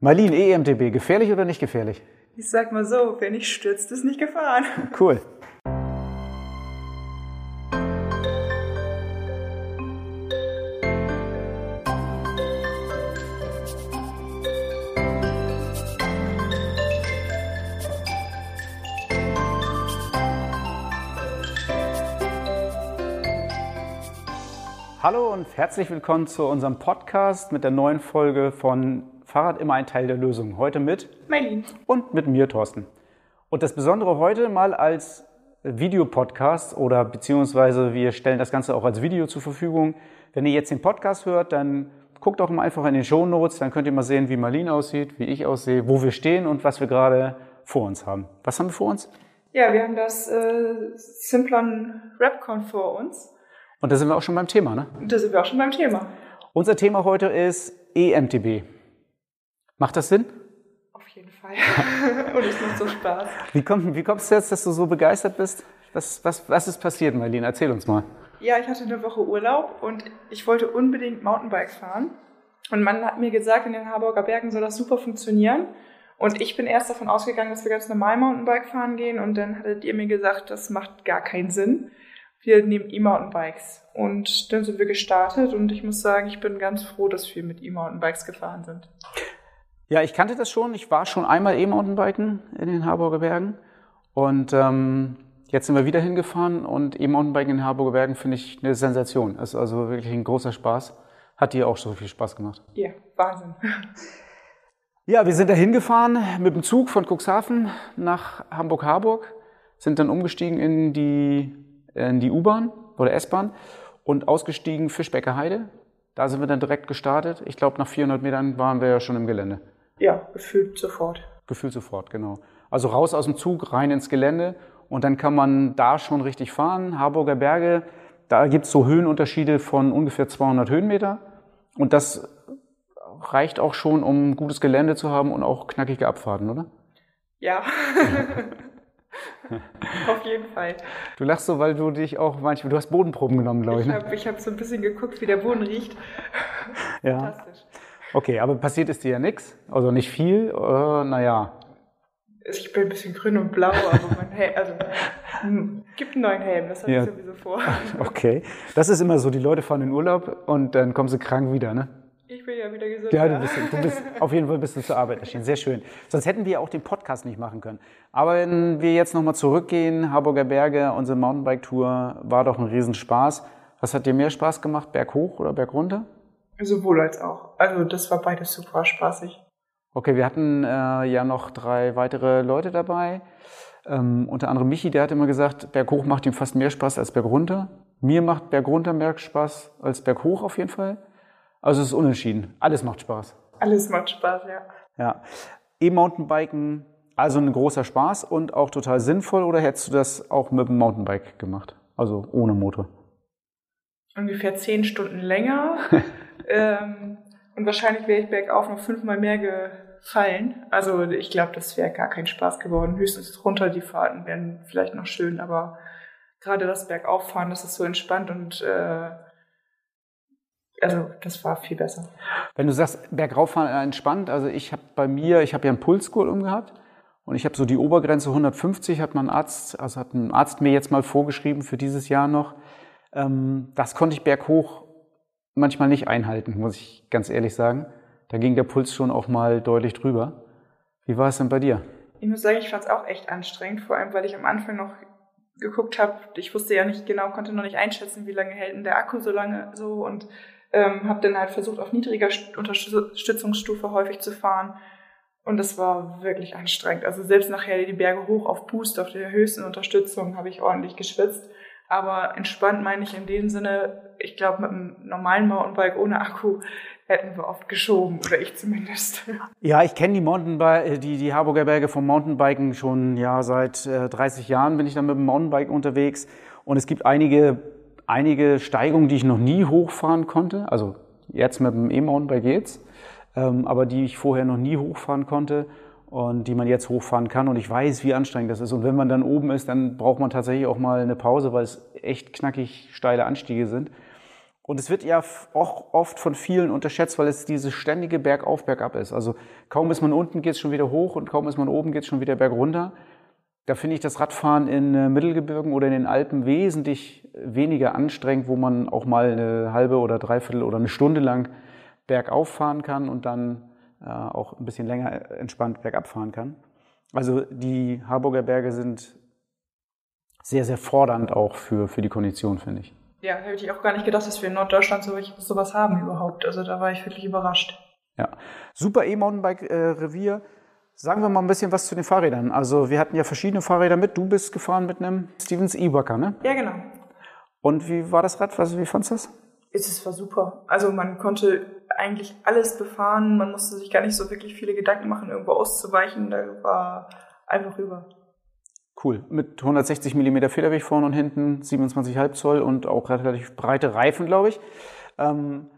Marlene, EMTB, gefährlich oder nicht gefährlich? Ich sag mal so, wer nicht stürzt, ist nicht gefahren. Cool. Hallo und herzlich willkommen zu unserem Podcast mit der neuen Folge von Fahrrad immer ein Teil der Lösung. Heute mit Marlene. und mit mir, Thorsten. Und das Besondere heute mal als Videopodcast oder beziehungsweise wir stellen das Ganze auch als Video zur Verfügung. Wenn ihr jetzt den Podcast hört, dann guckt doch mal einfach in den Show Notes, dann könnt ihr mal sehen, wie Marlene aussieht, wie ich aussehe, wo wir stehen und was wir gerade vor uns haben. Was haben wir vor uns? Ja, wir haben das äh, Simplon Rapcon vor uns. Und da sind wir auch schon beim Thema, ne? Da sind wir auch schon beim Thema. Unser Thema heute ist EMTB. Macht das Sinn? Auf jeden Fall. Und es macht so Spaß. Wie, kommt, wie kommst du jetzt, dass du so begeistert bist? Was, was, was ist passiert, Marlene? Erzähl uns mal. Ja, ich hatte eine Woche Urlaub und ich wollte unbedingt Mountainbike fahren. Und man hat mir gesagt, in den Harburger Bergen soll das super funktionieren. Und ich bin erst davon ausgegangen, dass wir ganz normal Mountainbike fahren gehen. Und dann hattet ihr mir gesagt, das macht gar keinen Sinn. Wir nehmen E-Mountainbikes. Und dann sind wir gestartet und ich muss sagen, ich bin ganz froh, dass wir mit E-Mountainbikes gefahren sind. Ja, ich kannte das schon. Ich war schon einmal E-Mountainbiken in den Harburger Bergen. Und ähm, jetzt sind wir wieder hingefahren. Und E-Mountainbiken in den Harburger Bergen finde ich eine Sensation. Ist also wirklich ein großer Spaß. Hat dir auch so viel Spaß gemacht? Ja, Wahnsinn. Ja, wir sind da hingefahren mit dem Zug von Cuxhaven nach Hamburg-Harburg, sind dann umgestiegen in die, in die U-Bahn oder S-Bahn und ausgestiegen Fischbecker Heide. Da sind wir dann direkt gestartet. Ich glaube, nach 400 Metern waren wir ja schon im Gelände. Ja, gefühlt sofort. Gefühlt sofort, genau. Also raus aus dem Zug, rein ins Gelände und dann kann man da schon richtig fahren. Harburger Berge, da gibt's so Höhenunterschiede von ungefähr 200 Höhenmeter und das reicht auch schon, um gutes Gelände zu haben und auch knackige Abfahrten, oder? Ja. Auf jeden Fall. Du lachst so, weil du dich auch manchmal, du hast Bodenproben genommen, glaube ich. Ich Ne? habe ich hab so ein bisschen geguckt, wie der Boden riecht. Ja. Fantastisch. Okay, aber passiert ist dir ja nichts, also nicht viel. Äh, naja, Also Ich bin ein bisschen grün und blau, aber mein Helm, also hm, gibt einen neuen Helm, das habe Ja. ich sowieso vor. okay. Das ist immer so, die Leute fahren in Urlaub und dann kommen sie krank wieder, ne? Ich bin ja wieder gesund. Ja, du bist, du bist auf jeden Fall bist du zur Arbeit erschienen. Sehr schön. Sonst hätten wir auch den Podcast nicht machen können. Aber wenn wir jetzt nochmal zurückgehen, Harburger Berge, unsere Mountainbike-Tour war doch ein Riesenspaß. Was hat dir mehr Spaß gemacht, Berg hoch oder Berg runter? Sowohl als auch. Also das war beides super spaßig. Okay, wir hatten äh, ja noch drei weitere Leute dabei. Ähm, unter anderem Michi, der hat immer gesagt, Berg hoch macht ihm fast mehr Spaß als Berg runter. Mir macht Berg runter mehr Spaß als Berg hoch auf jeden Fall. Also es ist unentschieden. Alles macht Spaß. Alles macht Spaß, ja. Ja. E-Mountainbiken, also ein großer Spaß und auch total sinnvoll oder hättest du das auch mit dem Mountainbike gemacht? Also ohne Motor? Ungefähr zehn Stunden länger. ähm, und wahrscheinlich wäre ich bergauf noch fünfmal mehr gefallen. Also ich glaube, das wäre gar kein Spaß geworden. Höchstens runter die Fahrten wären vielleicht noch schön, aber gerade das Bergauffahren, das ist so entspannt und äh, also das war viel besser. Wenn du sagst, bergauffahren entspannt, also ich habe bei mir, ich habe ja einen Pulsgurt umgehabt und ich habe so die Obergrenze 150, hat mein Arzt, also hat ein Arzt mir jetzt mal vorgeschrieben für dieses Jahr noch. Ähm, das konnte ich berghoch manchmal nicht einhalten, muss ich ganz ehrlich sagen. Da ging der Puls schon auch mal deutlich drüber. Wie war es denn bei dir? Ich muss sagen, ich fand es auch echt anstrengend, vor allem weil ich am Anfang noch geguckt habe. Ich wusste ja nicht genau, konnte noch nicht einschätzen, wie lange hält denn der Akku so lange so und ähm, habe dann halt versucht, auf niedriger St- Unterstützungsstufe häufig zu fahren. Und das war wirklich anstrengend. Also selbst nachher die Berge hoch auf Boost, auf der höchsten Unterstützung, habe ich ordentlich geschwitzt. Aber entspannt meine ich in dem Sinne, ich glaube, mit einem normalen Mountainbike ohne Akku hätten wir oft geschoben, oder ich zumindest. Ja, ich kenne die Mountainbike, die, die Harburger Berge vom Mountainbiken schon ja seit äh, 30 Jahren bin ich da mit dem Mountainbike unterwegs und es gibt einige einige Steigungen, die ich noch nie hochfahren konnte. Also jetzt mit dem E-Mountainbike geht's, ähm, aber die ich vorher noch nie hochfahren konnte und die man jetzt hochfahren kann. Und ich weiß, wie anstrengend das ist. Und wenn man dann oben ist, dann braucht man tatsächlich auch mal eine Pause, weil es echt knackig steile Anstiege sind. Und es wird ja auch oft von vielen unterschätzt, weil es diese ständige Bergauf, Bergab ist. Also kaum ist man unten, geht es schon wieder hoch und kaum ist man oben, geht es schon wieder bergunter. Da finde ich das Radfahren in äh, Mittelgebirgen oder in den Alpen wesentlich weniger anstrengend, wo man auch mal eine halbe oder dreiviertel oder eine Stunde lang bergauf fahren kann und dann auch ein bisschen länger entspannt bergab fahren kann. Also die Harburger Berge sind sehr, sehr fordernd auch für, für die Kondition, finde ich. Ja, hätte ich auch gar nicht gedacht, dass wir in Norddeutschland so, sowas haben überhaupt. Also da war ich wirklich überrascht. Ja, super E-Mountainbike-Revier. Sagen wir mal ein bisschen was zu den Fahrrädern. Also wir hatten ja verschiedene Fahrräder mit. Du bist gefahren mit einem Stevens E-Wacker, ne? Ja, genau. Und wie war das Rad? wie fandest du das? Es war super. Also man konnte eigentlich alles befahren. Man musste sich gar nicht so wirklich viele Gedanken machen, irgendwo auszuweichen. Da war einfach rüber. Cool. Mit 160 mm Federweg vorne und hinten, 27,5 Zoll und auch relativ breite Reifen, glaube ich. Ähm,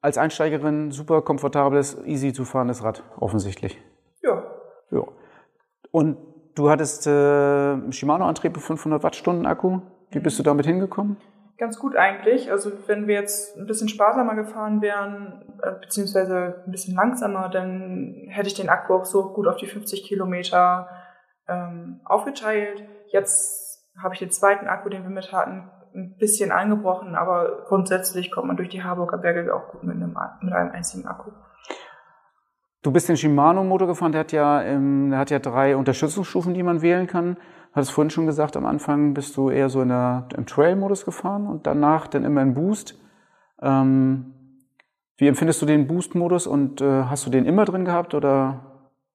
als Einsteigerin super komfortables, easy zu fahrendes Rad, offensichtlich. Ja. Ja. Und du hattest äh, Shimano-Antrieb 500 Wattstunden Akku. Wie bist du damit hingekommen? Ganz gut eigentlich. Also wenn wir jetzt ein bisschen sparsamer gefahren wären, äh, beziehungsweise ein bisschen langsamer, dann hätte ich den Akku auch so gut auf die 50 Kilometer ähm, aufgeteilt. Jetzt habe ich den zweiten Akku, den wir mit hatten, ein bisschen angebrochen, aber grundsätzlich kommt man durch die Harburger Berge auch gut mit einem, mit einem einzigen Akku. Du bist den Shimano-Motor gefahren, der hat ja, ähm, der hat ja drei Unterstützungsstufen, die man wählen kann. Hattest vorhin schon gesagt, am Anfang bist du eher so in der, im Trail-Modus gefahren und danach dann immer in Boost. Ähm, wie empfindest du den Boost-Modus und äh, hast du den immer drin gehabt oder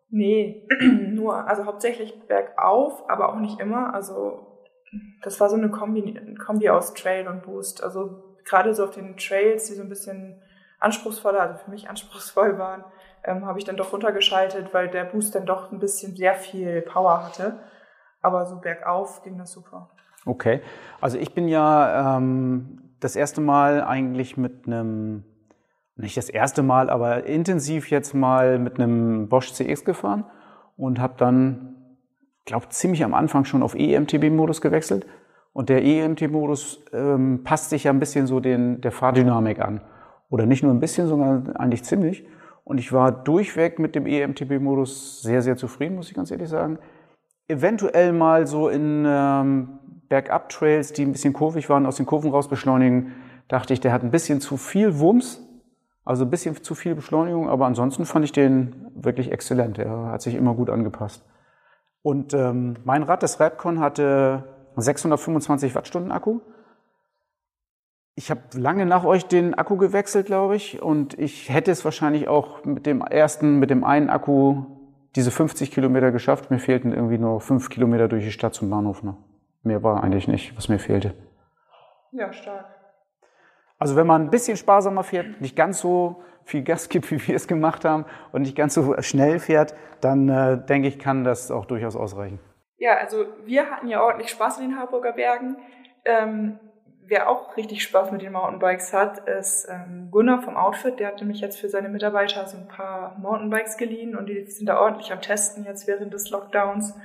Nee, nur, also hauptsächlich bergauf, aber auch nicht immer. Also das war so eine Kombi, Kombi aus Trail und Boost. Also gerade so auf den Trails, die so ein bisschen anspruchsvoller, also für mich anspruchsvoll waren, ähm, habe ich dann doch runtergeschaltet, weil der Boost dann doch ein bisschen sehr viel Power hatte. Aber so bergauf ging das super. Okay, also ich bin ja ähm, das erste Mal eigentlich mit einem nicht das erste Mal, aber intensiv jetzt mal mit einem Bosch CX gefahren und habe dann, glaube ziemlich am Anfang schon auf EMTB-Modus gewechselt. Und der EMT-Modus ähm, passt sich ja ein bisschen so den, der Fahrdynamik an. Oder nicht nur ein bisschen, sondern eigentlich ziemlich. Und ich war durchweg mit dem EMTB-Modus sehr, sehr zufrieden, muss ich ganz ehrlich sagen. Eventuell mal so in ähm, Bergab-Trails, die ein bisschen kurvig waren, aus den Kurven raus beschleunigen, dachte ich, der hat ein bisschen zu viel Wumms also ein bisschen zu viel Beschleunigung, aber ansonsten fand ich den wirklich exzellent. Er hat sich immer gut angepasst. Und ähm, mein Rad, das Radcon, hatte 625 Wattstunden Akku. Ich habe lange nach euch den Akku gewechselt, glaube ich, und ich hätte es wahrscheinlich auch mit dem ersten, mit dem einen Akku diese 50 Kilometer geschafft. Mir fehlten irgendwie nur fünf Kilometer durch die Stadt zum Bahnhof. Ne? Mehr war eigentlich nicht, was mir fehlte. Ja, stark. Also wenn man ein bisschen sparsamer fährt, nicht ganz so viel Gas gibt, wie wir es gemacht haben und nicht ganz so schnell fährt, dann äh, denke ich, kann das auch durchaus ausreichen. Ja, also wir hatten ja ordentlich Spaß in den Harburger Bergen. Ähm, wer auch richtig Spaß mit den Mountainbikes hat, ist ähm, Gunnar vom Outfit. Der hatte mich jetzt für seine Mitarbeiter so ein paar Mountainbikes geliehen und die sind da ordentlich am Testen jetzt während des Lockdowns.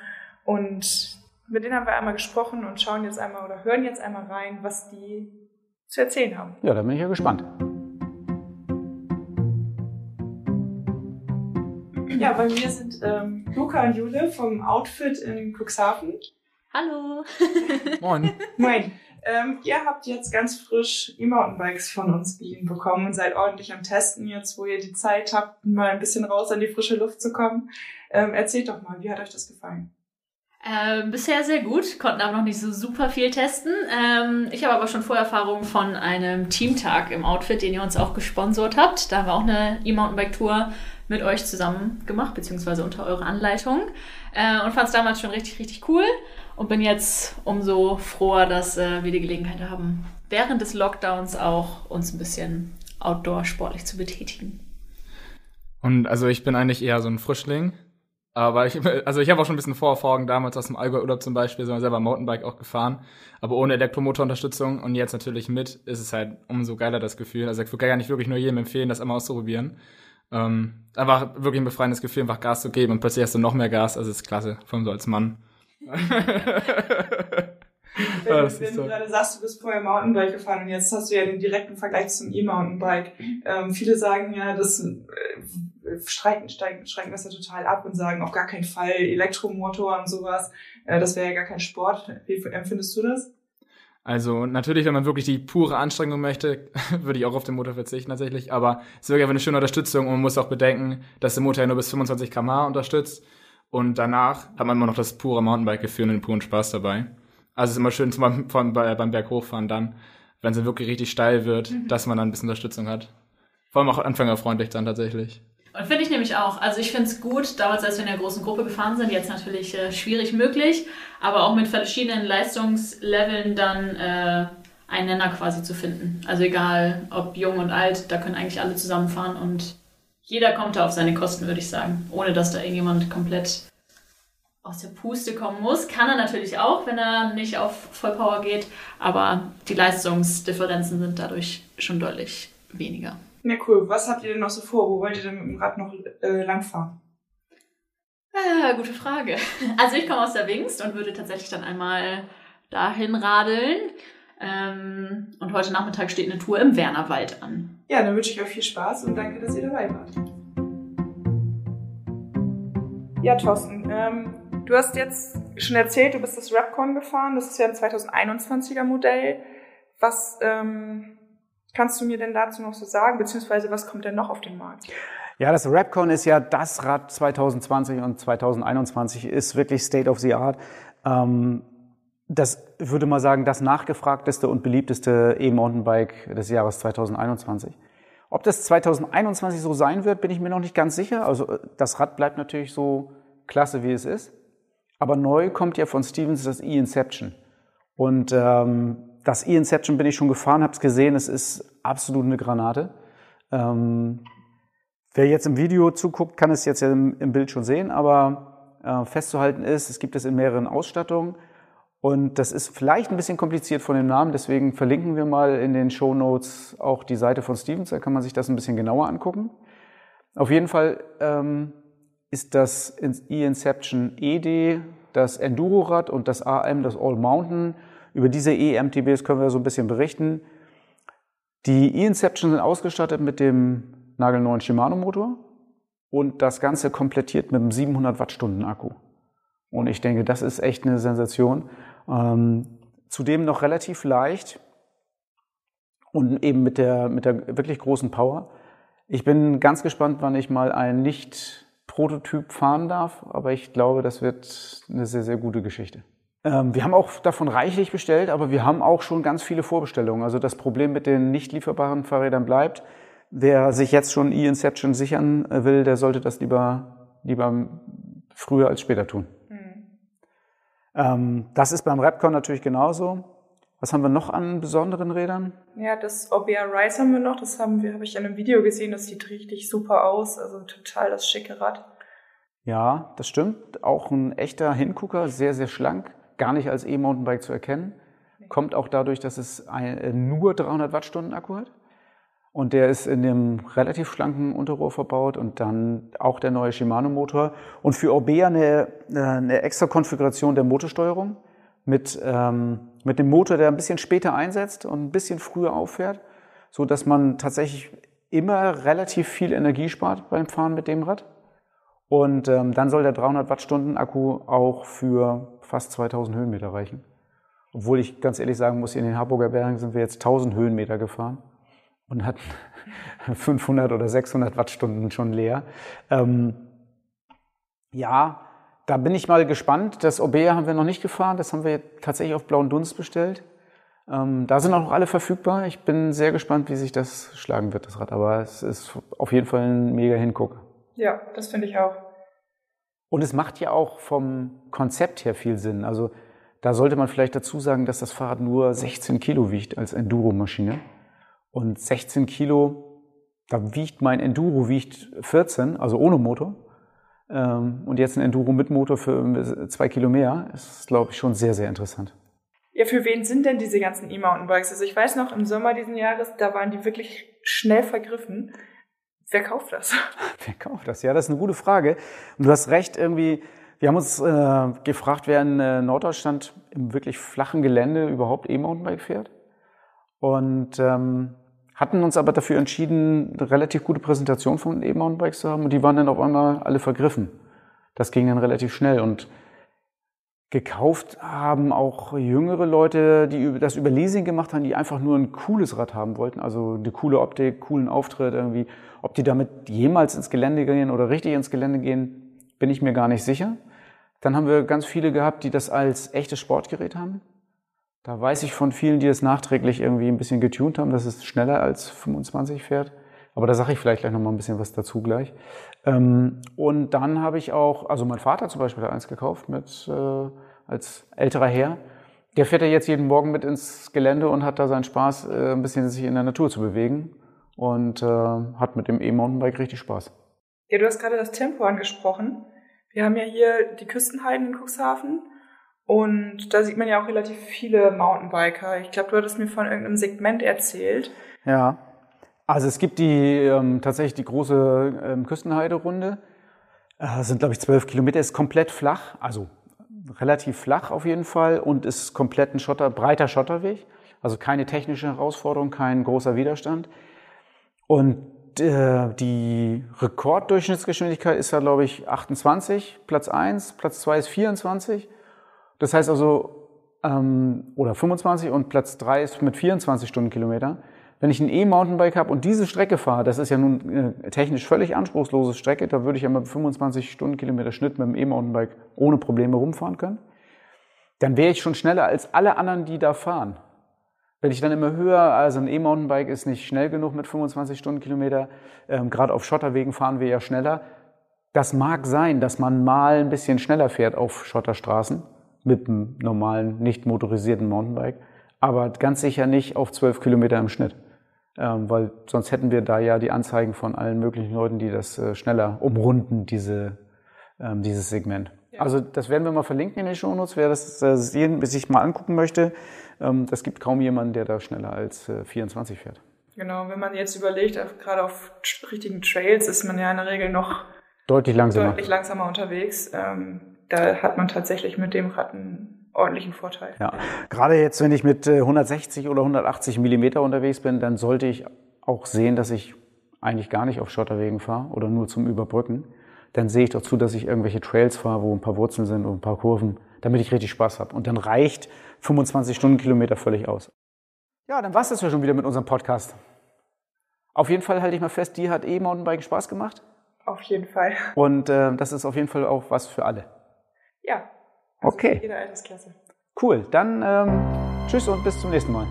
Und mit denen haben wir einmal gesprochen und schauen jetzt einmal oder hören jetzt einmal rein, was die zu erzählen haben. Ja, da bin ich ja gespannt. Ja, bei mir sind ähm, Luca und Jule vom Outfit in Cuxhaven. Hallo. Moin. Moin. Ähm, ihr habt jetzt ganz frisch E-Mountainbikes von uns geliehen bekommen und seid ordentlich am Testen jetzt, wo ihr die Zeit habt, mal ein bisschen raus an die frische Luft zu kommen. Ähm, erzählt doch mal, wie hat euch das gefallen? Äh, bisher sehr gut, konnten aber noch nicht so super viel testen. Ähm, ich habe aber schon Vorerfahrungen von einem Teamtag im Outfit, den ihr uns auch gesponsert habt. Da haben wir auch eine E-Mountainbike-Tour mit euch zusammen gemacht, beziehungsweise unter eurer Anleitung. Äh, und fand es damals schon richtig, richtig cool und bin jetzt umso froher, dass äh, wir die Gelegenheit haben, während des Lockdowns auch uns ein bisschen outdoor sportlich zu betätigen. Und also ich bin eigentlich eher so ein Frischling. Aber ich, also ich habe auch schon ein bisschen Vorerfahrung damals aus dem Allgäu-Urlaub zum Beispiel, wir selber Mountainbike auch gefahren, aber ohne Elektromotorunterstützung und jetzt natürlich mit, ist es halt umso geiler das Gefühl. Also ich würde gar nicht wirklich nur jedem empfehlen, das einmal auszuprobieren. Ähm, einfach wirklich ein befreiendes Gefühl, einfach Gas zu geben und plötzlich hast du noch mehr Gas, also ist klasse, vor allem so als Mann. Wenn, ja, wenn du gerade sagst, du bist vorher Mountainbike gefahren und jetzt hast du ja den direkten Vergleich zum E-Mountainbike. Ähm, viele sagen ja, das äh, streiten, steigen, steigen das ja total ab und sagen auf gar keinen Fall Elektromotor und sowas. Äh, das wäre ja gar kein Sport. Wie empfindest du das? Also natürlich, wenn man wirklich die pure Anstrengung möchte, würde ich auch auf den Motor verzichten tatsächlich. Aber es ist wirklich einfach eine schöne Unterstützung und man muss auch bedenken, dass der Motor ja nur bis 25 km/h unterstützt. Und danach hat man immer noch das pure Mountainbike-Gefühl und den puren Spaß dabei. Also es ist immer schön, zum Beispiel beim Berg hochfahren dann, wenn es wirklich richtig steil wird, mhm. dass man dann ein bisschen Unterstützung hat. Vor allem auch anfängerfreundlich dann tatsächlich. Und finde ich nämlich auch. Also ich finde es gut, damals, als wir in der großen Gruppe gefahren sind, jetzt natürlich äh, schwierig möglich, aber auch mit verschiedenen Leistungsleveln dann äh, einen Nenner quasi zu finden. Also egal, ob jung und alt, da können eigentlich alle zusammenfahren und jeder kommt da auf seine Kosten, würde ich sagen. Ohne dass da irgendjemand komplett aus der Puste kommen muss. Kann er natürlich auch, wenn er nicht auf Vollpower geht, aber die Leistungsdifferenzen sind dadurch schon deutlich weniger. Na cool. Was habt ihr denn noch so vor? Wo wollt ihr denn mit dem Rad noch äh, langfahren? Ah, gute Frage. Also ich komme aus der Wingst und würde tatsächlich dann einmal dahin radeln. Ähm, und heute Nachmittag steht eine Tour im Wernerwald an. Ja, dann wünsche ich euch viel Spaß und danke, dass ihr dabei wart. Ja, Thorsten, ähm, du hast jetzt schon erzählt, du bist das Rapcon gefahren. Das ist ja ein 2021er Modell. Was ähm, kannst du mir denn dazu noch so sagen, beziehungsweise was kommt denn noch auf den Markt? Ja, das Rapcon ist ja das Rad 2020 und 2021 ist wirklich State of the Art. Ähm, das würde mal sagen, das nachgefragteste und beliebteste E-Mountainbike des Jahres 2021. Ob das 2021 so sein wird, bin ich mir noch nicht ganz sicher. Also das Rad bleibt natürlich so klasse, wie es ist. Aber neu kommt ja von Stevens das E-Inception. Und ähm, das E-Inception bin ich schon gefahren, habe es gesehen, es ist absolut eine Granate. Ähm, wer jetzt im Video zuguckt, kann es jetzt ja im, im Bild schon sehen, aber äh, festzuhalten ist, es gibt es in mehreren Ausstattungen und das ist vielleicht ein bisschen kompliziert von dem Namen, deswegen verlinken wir mal in den Show Notes auch die Seite von Stevens, da kann man sich das ein bisschen genauer angucken. Auf jeden Fall ähm, ist das E-Inception ED, das Enduro-Rad und das AM, das All Mountain über diese E-MTBs können wir so ein bisschen berichten. Die E-Inception sind ausgestattet mit dem nagelneuen Shimano-Motor und das Ganze komplettiert mit einem 700 Wattstunden Akku. Und ich denke, das ist echt eine Sensation. Ähm, zudem noch relativ leicht und eben mit der, mit der wirklich großen Power. Ich bin ganz gespannt, wann ich mal ein Nicht-Prototyp fahren darf, aber ich glaube, das wird eine sehr, sehr gute Geschichte. Ähm, wir haben auch davon reichlich bestellt, aber wir haben auch schon ganz viele Vorbestellungen. Also das Problem mit den nicht lieferbaren Fahrrädern bleibt. Wer sich jetzt schon E-Inception sichern will, der sollte das lieber, lieber früher als später tun. Ähm, das ist beim Repcon natürlich genauso. Was haben wir noch an besonderen Rädern? Ja, das OBR Rise haben wir noch. Das haben wir, habe ich in einem Video gesehen. Das sieht richtig super aus. Also total das schicke Rad. Ja, das stimmt. Auch ein echter Hingucker, sehr, sehr schlank gar nicht als E-Mountainbike zu erkennen. Kommt auch dadurch, dass es ein, nur 300 Wattstunden Akku hat. Und der ist in dem relativ schlanken Unterrohr verbaut und dann auch der neue Shimano-Motor. Und für Orbea eine, eine extra Konfiguration der Motorsteuerung mit, ähm, mit dem Motor, der ein bisschen später einsetzt und ein bisschen früher auffährt, so dass man tatsächlich immer relativ viel Energie spart beim Fahren mit dem Rad. Und ähm, dann soll der 300 Wattstunden Akku auch für fast 2000 Höhenmeter reichen. Obwohl ich ganz ehrlich sagen muss, in den Harburger Bergen sind wir jetzt 1000 Höhenmeter gefahren und hatten 500 oder 600 Wattstunden schon leer. Ähm, ja, da bin ich mal gespannt. Das Orbea haben wir noch nicht gefahren. Das haben wir tatsächlich auf blauen Dunst bestellt. Ähm, da sind auch noch alle verfügbar. Ich bin sehr gespannt, wie sich das schlagen wird, das Rad. Aber es ist auf jeden Fall ein mega Hinguck. Ja, das finde ich auch. Und es macht ja auch vom Konzept her viel Sinn. Also da sollte man vielleicht dazu sagen, dass das Fahrrad nur 16 Kilo wiegt als Enduro-Maschine. Und 16 Kilo, da wiegt mein Enduro wiegt 14, also ohne Motor. Ähm, und jetzt ein Enduro mit Motor für zwei Kilo mehr, ist, glaube ich, schon sehr, sehr interessant. Ja, für wen sind denn diese ganzen E-Mountainbikes? Also ich weiß noch, im Sommer diesen Jahres, da waren die wirklich schnell vergriffen. Wer kauft das? Wer kauft das? Ja, das ist eine gute Frage. Und du hast recht, irgendwie Wir haben uns äh, gefragt, wer in äh, Norddeutschland im wirklich flachen Gelände überhaupt E-Mountainbike fährt. Und ähm, hatten uns aber dafür entschieden, eine relativ gute Präsentation von E-Mountainbikes zu haben. Und die waren dann auf einmal alle vergriffen. Das ging dann relativ schnell. Und gekauft haben auch jüngere Leute, die das über Leasing gemacht haben, die einfach nur ein cooles Rad haben wollten. Also eine coole Optik, coolen Auftritt irgendwie. Ob die damit jemals ins Gelände gehen oder richtig ins Gelände gehen, bin ich mir gar nicht sicher. Dann haben wir ganz viele gehabt, die das als echtes Sportgerät haben. Da weiß ich von vielen, die das nachträglich irgendwie ein bisschen getuned haben, dass es schneller als 25 fährt. Aber da sage ich vielleicht gleich noch mal ein bisschen was dazu gleich. Ähm, und dann habe ich auch, also mein Vater zum Beispiel hat eins gekauft mit äh, als älterer Herr. Der fährt ja jetzt jeden Morgen mit ins Gelände und hat da seinen Spaß, äh, ein bisschen sich in der Natur zu bewegen und äh, hat mit dem E-Mountainbike richtig Spaß. Ja, du hast gerade das Tempo angesprochen. Wir haben ja hier die Küstenheiden in Cuxhaven und da sieht man ja auch relativ viele Mountainbiker. Ich glaube, du hattest mir von irgendeinem Segment erzählt. Ja, also es gibt die ähm, tatsächlich die große ähm, Küstenheide-Runde. Äh, sind, glaube ich, zwölf Kilometer, ist komplett flach, also relativ flach auf jeden Fall und ist komplett ein Schotter, breiter Schotterweg. Also keine technische Herausforderung, kein großer Widerstand. Und äh, die Rekorddurchschnittsgeschwindigkeit ist da, glaube ich, 28, Platz 1, Platz 2 ist 24. Das heißt also, ähm, oder 25 und Platz 3 ist mit 24 Stundenkilometer. Wenn ich ein E-Mountainbike habe und diese Strecke fahre, das ist ja nun eine technisch völlig anspruchslose Strecke, da würde ich ja mit 25 Stundenkilometer Schnitt mit dem E-Mountainbike ohne Probleme rumfahren können, dann wäre ich schon schneller als alle anderen, die da fahren. Wenn ich dann immer höher, also ein E-Mountainbike ist nicht schnell genug mit 25 Stundenkilometer, ähm, gerade auf Schotterwegen fahren wir ja schneller. Das mag sein, dass man mal ein bisschen schneller fährt auf Schotterstraßen mit einem normalen, nicht motorisierten Mountainbike, aber ganz sicher nicht auf 12 Kilometer im Schnitt. Ähm, weil sonst hätten wir da ja die Anzeigen von allen möglichen Leuten, die das äh, schneller umrunden, diese, ähm, dieses Segment. Ja. Also das werden wir mal verlinken in den Shownotes, wer das äh, sehen, sich mal angucken möchte. Ähm, das gibt kaum jemanden, der da schneller als äh, 24 fährt. Genau, wenn man jetzt überlegt, gerade auf richtigen Trails ist man ja in der Regel noch deutlich langsamer, deutlich langsamer unterwegs. Ähm, da hat man tatsächlich mit dem Rad einen ordentlichen Vorteil. Ja, gerade jetzt, wenn ich mit 160 äh, oder 180 Millimeter unterwegs bin, dann sollte ich auch sehen, dass ich eigentlich gar nicht auf Schotterwegen fahre oder nur zum Überbrücken. Dann sehe ich doch zu, dass ich irgendwelche Trails fahre, wo ein paar Wurzeln sind und ein paar Kurven, damit ich richtig Spaß habe. Und dann reicht 25 Stundenkilometer völlig aus. Ja, dann war es das ja schon wieder mit unserem Podcast. Auf jeden Fall halte ich mal fest, dir hat E-Mountainbiken Spaß gemacht. Auf jeden Fall. Und äh, das ist auf jeden Fall auch was für alle. Ja. Also okay. Jeder Altersklasse. Cool. Dann ähm, tschüss und bis zum nächsten Mal.